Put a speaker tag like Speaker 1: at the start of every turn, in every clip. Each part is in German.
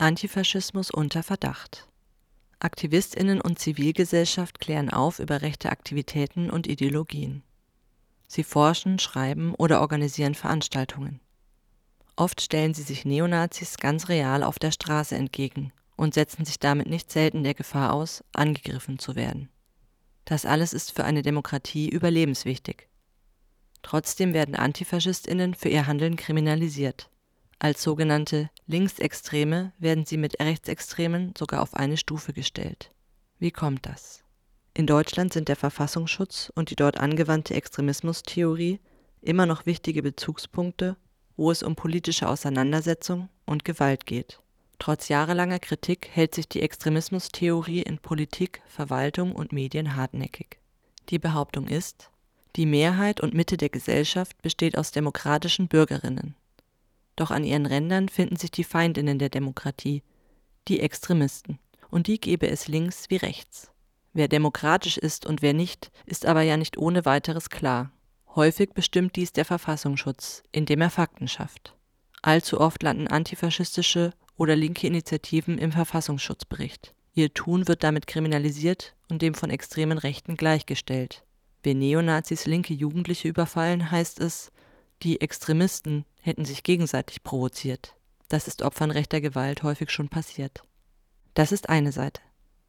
Speaker 1: Antifaschismus unter Verdacht. Aktivistinnen und Zivilgesellschaft klären auf über rechte Aktivitäten und Ideologien. Sie forschen, schreiben oder organisieren Veranstaltungen. Oft stellen sie sich Neonazis ganz real auf der Straße entgegen und setzen sich damit nicht selten der Gefahr aus, angegriffen zu werden. Das alles ist für eine Demokratie überlebenswichtig. Trotzdem werden Antifaschistinnen für ihr Handeln kriminalisiert. Als sogenannte Linksextreme werden sie mit Rechtsextremen sogar auf eine Stufe gestellt. Wie kommt das? In Deutschland sind der Verfassungsschutz und die dort angewandte Extremismustheorie immer noch wichtige Bezugspunkte, wo es um politische Auseinandersetzung und Gewalt geht. Trotz jahrelanger Kritik hält sich die Extremismustheorie in Politik, Verwaltung und Medien hartnäckig. Die Behauptung ist, die Mehrheit und Mitte der Gesellschaft besteht aus demokratischen Bürgerinnen. Doch an ihren Rändern finden sich die Feindinnen der Demokratie, die Extremisten. Und die gebe es links wie rechts. Wer demokratisch ist und wer nicht, ist aber ja nicht ohne weiteres klar. Häufig bestimmt dies der Verfassungsschutz, indem er Fakten schafft. Allzu oft landen antifaschistische oder linke Initiativen im Verfassungsschutzbericht. Ihr Tun wird damit kriminalisiert und dem von extremen Rechten gleichgestellt. Wenn Neonazis linke Jugendliche überfallen, heißt es, die Extremisten hätten sich gegenseitig provoziert. Das ist Opfern rechter Gewalt häufig schon passiert. Das ist eine Seite.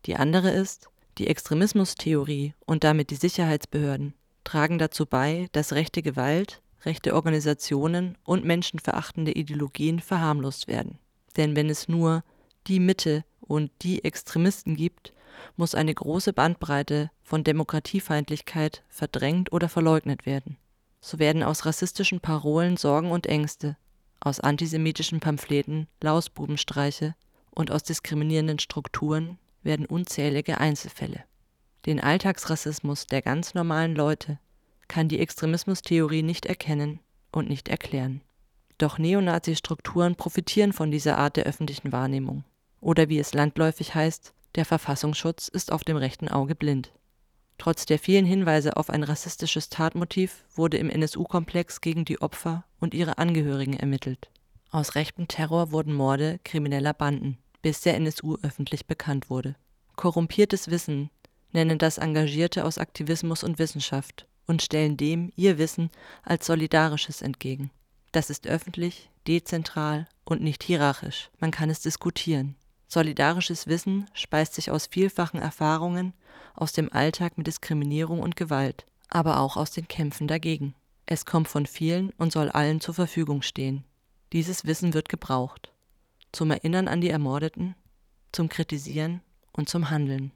Speaker 1: Die andere ist, die Extremismustheorie und damit die Sicherheitsbehörden tragen dazu bei, dass rechte Gewalt, rechte Organisationen und menschenverachtende Ideologien verharmlost werden. Denn wenn es nur die Mitte und die Extremisten gibt, muss eine große Bandbreite von Demokratiefeindlichkeit verdrängt oder verleugnet werden. So werden aus rassistischen Parolen Sorgen und Ängste, aus antisemitischen Pamphleten Lausbubenstreiche und aus diskriminierenden Strukturen werden unzählige Einzelfälle. Den Alltagsrassismus der ganz normalen Leute kann die Extremismustheorie nicht erkennen und nicht erklären. Doch Neonazi-Strukturen profitieren von dieser Art der öffentlichen Wahrnehmung. Oder wie es landläufig heißt, der Verfassungsschutz ist auf dem rechten Auge blind. Trotz der vielen Hinweise auf ein rassistisches Tatmotiv wurde im NSU-Komplex gegen die Opfer und ihre Angehörigen ermittelt. Aus rechtem Terror wurden Morde krimineller Banden, bis der NSU öffentlich bekannt wurde. Korrumpiertes Wissen nennen das Engagierte aus Aktivismus und Wissenschaft und stellen dem ihr Wissen als solidarisches entgegen. Das ist öffentlich, dezentral und nicht hierarchisch. Man kann es diskutieren. Solidarisches Wissen speist sich aus vielfachen Erfahrungen aus dem Alltag mit Diskriminierung und Gewalt, aber auch aus den Kämpfen dagegen. Es kommt von vielen und soll allen zur Verfügung stehen. Dieses Wissen wird gebraucht. Zum Erinnern an die Ermordeten, zum Kritisieren und zum Handeln.